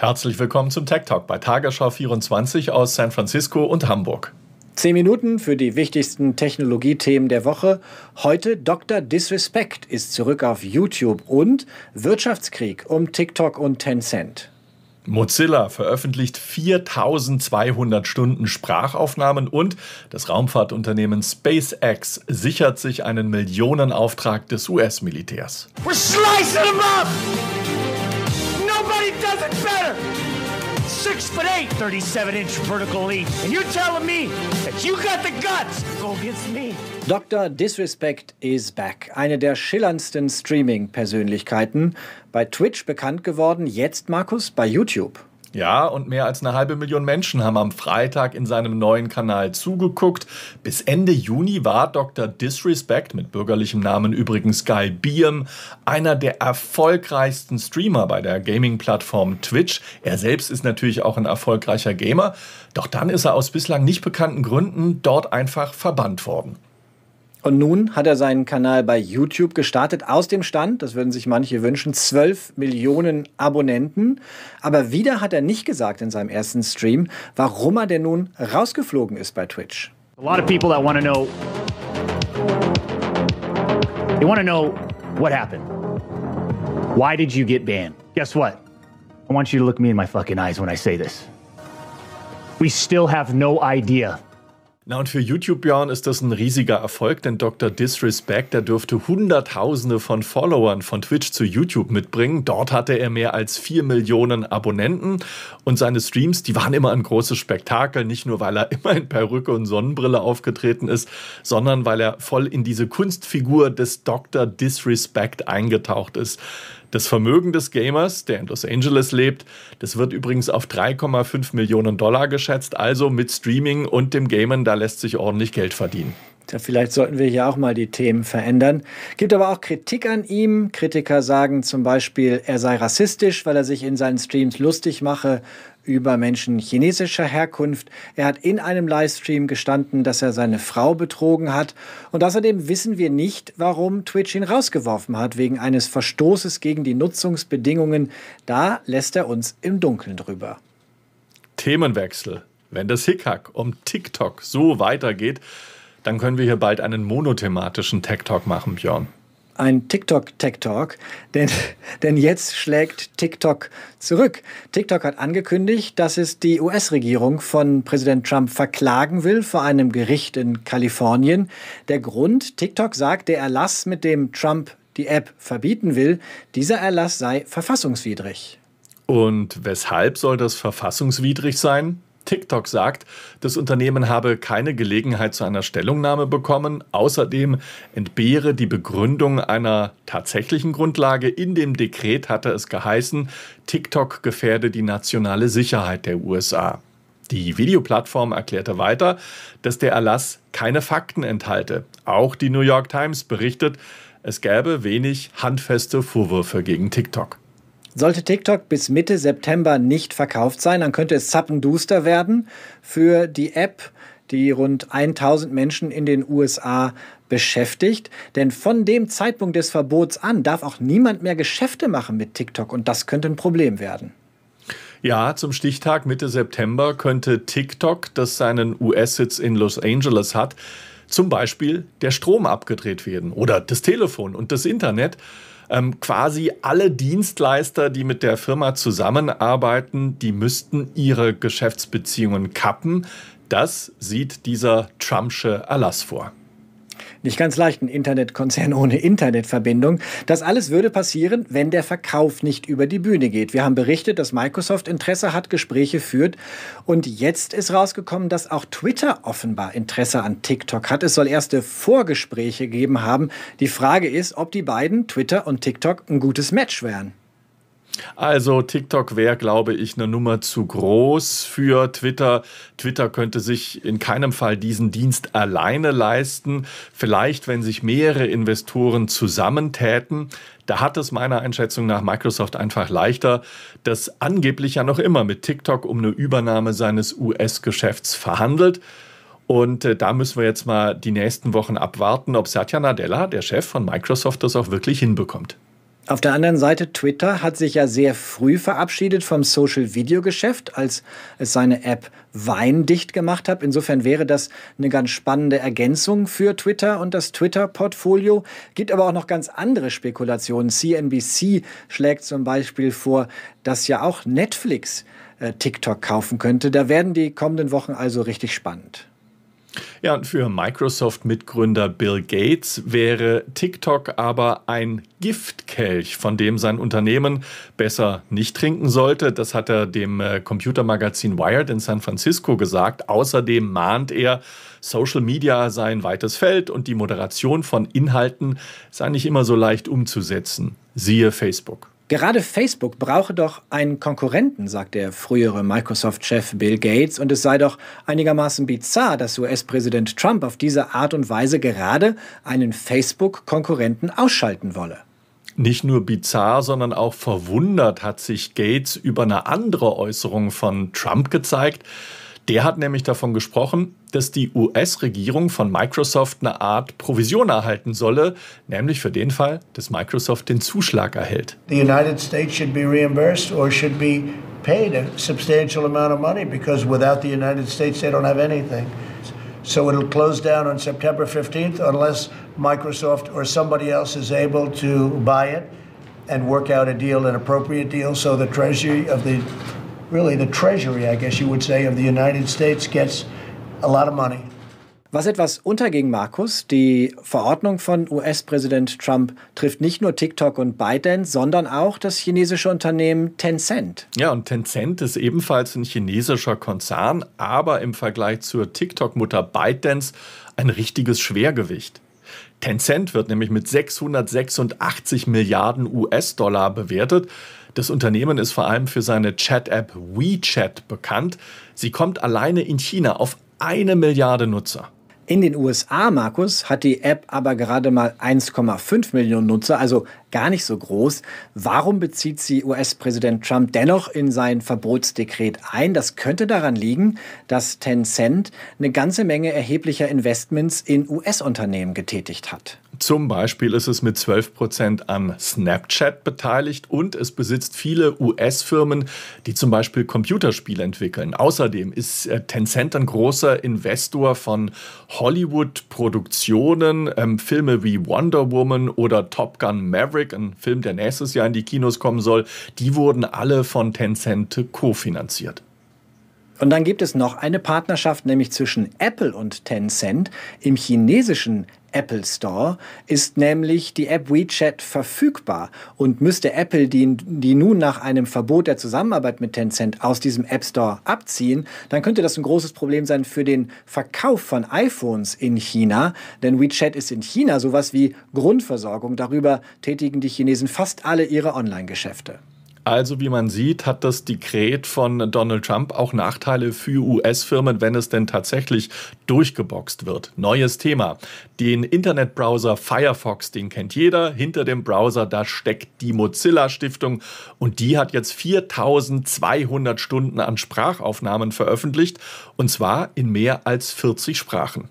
Herzlich willkommen zum Tech Talk bei Tagesschau 24 aus San Francisco und Hamburg. Zehn Minuten für die wichtigsten Technologiethemen der Woche. Heute Dr. Disrespect ist zurück auf YouTube und Wirtschaftskrieg um TikTok und Tencent. Mozilla veröffentlicht 4200 Stunden Sprachaufnahmen und das Raumfahrtunternehmen SpaceX sichert sich einen Millionenauftrag des US-Militärs. We're slicing them up! Nobody does it better! Six foot eight, 37 inch vertical leap. And you're telling me that you got the guts to go against me. Dr. Disrespect is back. Eine der schillerndsten Streaming-Persönlichkeiten. Bei Twitch bekannt geworden, jetzt Markus bei YouTube. Ja, und mehr als eine halbe Million Menschen haben am Freitag in seinem neuen Kanal zugeguckt. Bis Ende Juni war Dr. Disrespect, mit bürgerlichem Namen übrigens Guy Beam, einer der erfolgreichsten Streamer bei der Gaming-Plattform Twitch. Er selbst ist natürlich auch ein erfolgreicher Gamer, doch dann ist er aus bislang nicht bekannten Gründen dort einfach verbannt worden. Und nun hat er seinen Kanal bei YouTube gestartet aus dem Stand, das würden sich manche wünschen, 12 Millionen Abonnenten. Aber wieder hat er nicht gesagt in seinem ersten Stream, warum er denn nun rausgeflogen ist bei Twitch. A lot of people that want to know They want to know what happened. Why did you get banned? Guess what? I want you to look me in my fucking eyes when I say this. We still have no idea na und für YouTube, Björn, ist das ein riesiger Erfolg, denn Dr. Disrespect, der dürfte Hunderttausende von Followern von Twitch zu YouTube mitbringen. Dort hatte er mehr als vier Millionen Abonnenten und seine Streams, die waren immer ein großes Spektakel, nicht nur weil er immer in Perücke und Sonnenbrille aufgetreten ist, sondern weil er voll in diese Kunstfigur des Dr. Disrespect eingetaucht ist. Das Vermögen des Gamers, der in Los Angeles lebt, das wird übrigens auf 3,5 Millionen Dollar geschätzt. Also mit Streaming und dem Gamen, da lässt sich ordentlich Geld verdienen. Ja, vielleicht sollten wir hier auch mal die Themen verändern. Gibt aber auch Kritik an ihm. Kritiker sagen zum Beispiel, er sei rassistisch, weil er sich in seinen Streams lustig mache über Menschen chinesischer Herkunft. Er hat in einem Livestream gestanden, dass er seine Frau betrogen hat. Und außerdem wissen wir nicht, warum Twitch ihn rausgeworfen hat, wegen eines Verstoßes gegen die Nutzungsbedingungen. Da lässt er uns im Dunkeln drüber. Themenwechsel. Wenn das Hickhack um TikTok so weitergeht, dann können wir hier bald einen monothematischen Tech Talk machen, Björn ein TikTok-Tech-Talk, denn, denn jetzt schlägt TikTok zurück. TikTok hat angekündigt, dass es die US-Regierung von Präsident Trump verklagen will vor einem Gericht in Kalifornien. Der Grund, TikTok sagt, der Erlass, mit dem Trump die App verbieten will, dieser Erlass sei verfassungswidrig. Und weshalb soll das verfassungswidrig sein? TikTok sagt, das Unternehmen habe keine Gelegenheit zu einer Stellungnahme bekommen. Außerdem entbehre die Begründung einer tatsächlichen Grundlage. In dem Dekret hatte es geheißen, TikTok gefährde die nationale Sicherheit der USA. Die Videoplattform erklärte weiter, dass der Erlass keine Fakten enthalte. Auch die New York Times berichtet, es gäbe wenig handfeste Vorwürfe gegen TikTok. Sollte TikTok bis Mitte September nicht verkauft sein, dann könnte es zappenduster werden für die App, die rund 1000 Menschen in den USA beschäftigt. Denn von dem Zeitpunkt des Verbots an darf auch niemand mehr Geschäfte machen mit TikTok und das könnte ein Problem werden. Ja, zum Stichtag Mitte September könnte TikTok, das seinen US-Sitz in Los Angeles hat, zum Beispiel der Strom abgedreht werden oder das Telefon und das Internet ähm, quasi alle Dienstleister, die mit der Firma zusammenarbeiten, die müssten ihre Geschäftsbeziehungen kappen. Das sieht dieser Trumpsche Erlass vor nicht ganz leicht, ein Internetkonzern ohne Internetverbindung. Das alles würde passieren, wenn der Verkauf nicht über die Bühne geht. Wir haben berichtet, dass Microsoft Interesse hat, Gespräche führt. Und jetzt ist rausgekommen, dass auch Twitter offenbar Interesse an TikTok hat. Es soll erste Vorgespräche gegeben haben. Die Frage ist, ob die beiden, Twitter und TikTok, ein gutes Match wären. Also TikTok wäre, glaube ich, eine Nummer zu groß für Twitter. Twitter könnte sich in keinem Fall diesen Dienst alleine leisten. Vielleicht, wenn sich mehrere Investoren zusammentäten. Da hat es meiner Einschätzung nach Microsoft einfach leichter, das angeblich ja noch immer mit TikTok um eine Übernahme seines US-Geschäfts verhandelt. Und äh, da müssen wir jetzt mal die nächsten Wochen abwarten, ob Satya Nadella, der Chef von Microsoft, das auch wirklich hinbekommt. Auf der anderen Seite, Twitter hat sich ja sehr früh verabschiedet vom Social-Video-Geschäft, als es seine App Wein dicht gemacht hat. Insofern wäre das eine ganz spannende Ergänzung für Twitter und das Twitter-Portfolio. Gibt aber auch noch ganz andere Spekulationen. CNBC schlägt zum Beispiel vor, dass ja auch Netflix äh, TikTok kaufen könnte. Da werden die kommenden Wochen also richtig spannend. Ja, und für Microsoft-Mitgründer Bill Gates wäre TikTok aber ein Giftkelch, von dem sein Unternehmen besser nicht trinken sollte. Das hat er dem äh, Computermagazin Wired in San Francisco gesagt. Außerdem mahnt er, Social Media sei ein weites Feld und die Moderation von Inhalten sei nicht immer so leicht umzusetzen. Siehe Facebook. Gerade Facebook brauche doch einen Konkurrenten, sagt der frühere Microsoft-Chef Bill Gates, und es sei doch einigermaßen bizarr, dass US-Präsident Trump auf diese Art und Weise gerade einen Facebook-Konkurrenten ausschalten wolle. Nicht nur bizarr, sondern auch verwundert hat sich Gates über eine andere Äußerung von Trump gezeigt. Der hat nämlich davon gesprochen, dass die US-Regierung von Microsoft eine Art Provision erhalten solle, nämlich für den Fall, dass Microsoft den Zuschlag erhält. The United States should be reimbursed or should be paid a substantial amount of money because without the United States they don't have anything. So it'll close down on September 15th unless Microsoft or somebody else is able to buy it and work out a deal, an appropriate deal, so the treasury of the really the treasury, I guess you would say, of the United States gets a lot of money. Was etwas unterging, Markus, die Verordnung von US-Präsident Trump trifft nicht nur TikTok und ByteDance, sondern auch das chinesische Unternehmen Tencent. Ja, und Tencent ist ebenfalls ein chinesischer Konzern, aber im Vergleich zur TikTok-Mutter ByteDance ein richtiges Schwergewicht. Tencent wird nämlich mit 686 Milliarden US-Dollar bewertet. Das Unternehmen ist vor allem für seine Chat-App WeChat bekannt. Sie kommt alleine in China auf eine Milliarde Nutzer. In den USA, Markus, hat die App aber gerade mal 1,5 Millionen Nutzer, also gar nicht so groß. Warum bezieht sie US-Präsident Trump dennoch in sein Verbotsdekret ein? Das könnte daran liegen, dass Tencent eine ganze Menge erheblicher Investments in US-Unternehmen getätigt hat. Zum Beispiel ist es mit 12 Prozent an Snapchat beteiligt und es besitzt viele US-Firmen, die zum Beispiel Computerspiele entwickeln. Außerdem ist äh, Tencent ein großer Investor von Hollywood-Produktionen, ähm, Filme wie Wonder Woman oder Top Gun Maverick, ein Film, der nächstes Jahr in die Kinos kommen soll. Die wurden alle von Tencent kofinanziert. Und dann gibt es noch eine Partnerschaft, nämlich zwischen Apple und Tencent. Im chinesischen Apple Store ist nämlich die App WeChat verfügbar. Und müsste Apple die, die nun nach einem Verbot der Zusammenarbeit mit Tencent aus diesem App Store abziehen, dann könnte das ein großes Problem sein für den Verkauf von iPhones in China. Denn WeChat ist in China sowas wie Grundversorgung. Darüber tätigen die Chinesen fast alle ihre Online-Geschäfte. Also wie man sieht, hat das Dekret von Donald Trump auch Nachteile für US-Firmen, wenn es denn tatsächlich durchgeboxt wird. Neues Thema. Den Internetbrowser Firefox, den kennt jeder. Hinter dem Browser, da steckt die Mozilla Stiftung und die hat jetzt 4200 Stunden an Sprachaufnahmen veröffentlicht und zwar in mehr als 40 Sprachen.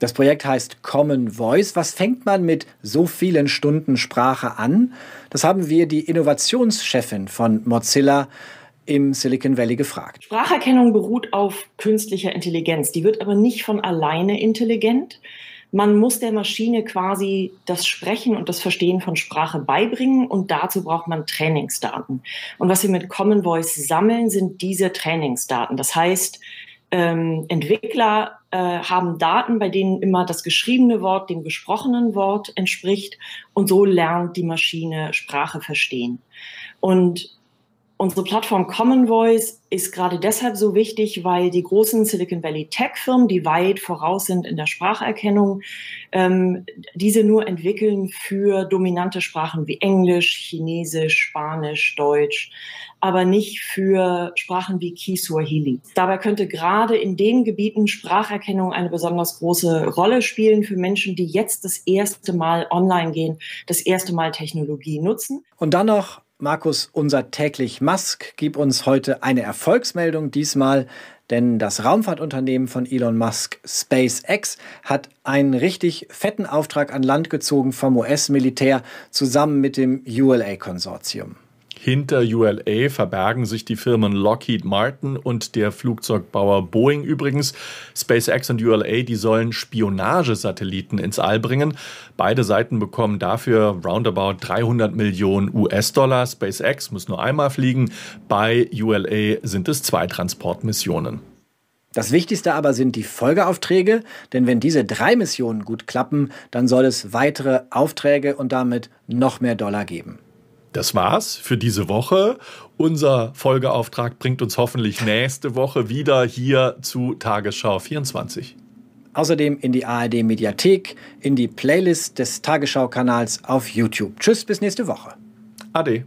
Das Projekt heißt Common Voice. Was fängt man mit so vielen Stunden Sprache an? Das haben wir die Innovationschefin von Mozilla im Silicon Valley gefragt. Spracherkennung beruht auf künstlicher Intelligenz. Die wird aber nicht von alleine intelligent. Man muss der Maschine quasi das Sprechen und das Verstehen von Sprache beibringen und dazu braucht man Trainingsdaten. Und was wir mit Common Voice sammeln, sind diese Trainingsdaten. Das heißt, ähm, Entwickler äh, haben Daten, bei denen immer das geschriebene Wort dem gesprochenen Wort entspricht und so lernt die Maschine Sprache verstehen. Und Unsere Plattform Common Voice ist gerade deshalb so wichtig, weil die großen Silicon Valley Tech-Firmen, die weit voraus sind in der Spracherkennung, ähm, diese nur entwickeln für dominante Sprachen wie Englisch, Chinesisch, Spanisch, Deutsch, aber nicht für Sprachen wie Kiswahili. Dabei könnte gerade in den Gebieten Spracherkennung eine besonders große Rolle spielen für Menschen, die jetzt das erste Mal online gehen, das erste Mal Technologie nutzen. Und dann noch Markus, unser täglich Musk, gib uns heute eine Erfolgsmeldung. Diesmal denn das Raumfahrtunternehmen von Elon Musk, SpaceX, hat einen richtig fetten Auftrag an Land gezogen vom US-Militär zusammen mit dem ULA-Konsortium. Hinter ULA verbergen sich die Firmen Lockheed Martin und der Flugzeugbauer Boeing übrigens. SpaceX und ULA, die sollen Spionagesatelliten ins All bringen. Beide Seiten bekommen dafür roundabout 300 Millionen US-Dollar. SpaceX muss nur einmal fliegen. Bei ULA sind es zwei Transportmissionen. Das Wichtigste aber sind die Folgeaufträge, denn wenn diese drei Missionen gut klappen, dann soll es weitere Aufträge und damit noch mehr Dollar geben. Das war's für diese Woche. Unser Folgeauftrag bringt uns hoffentlich nächste Woche wieder hier zu Tagesschau 24. Außerdem in die ARD Mediathek, in die Playlist des Tagesschau-Kanals auf YouTube. Tschüss, bis nächste Woche. Ade.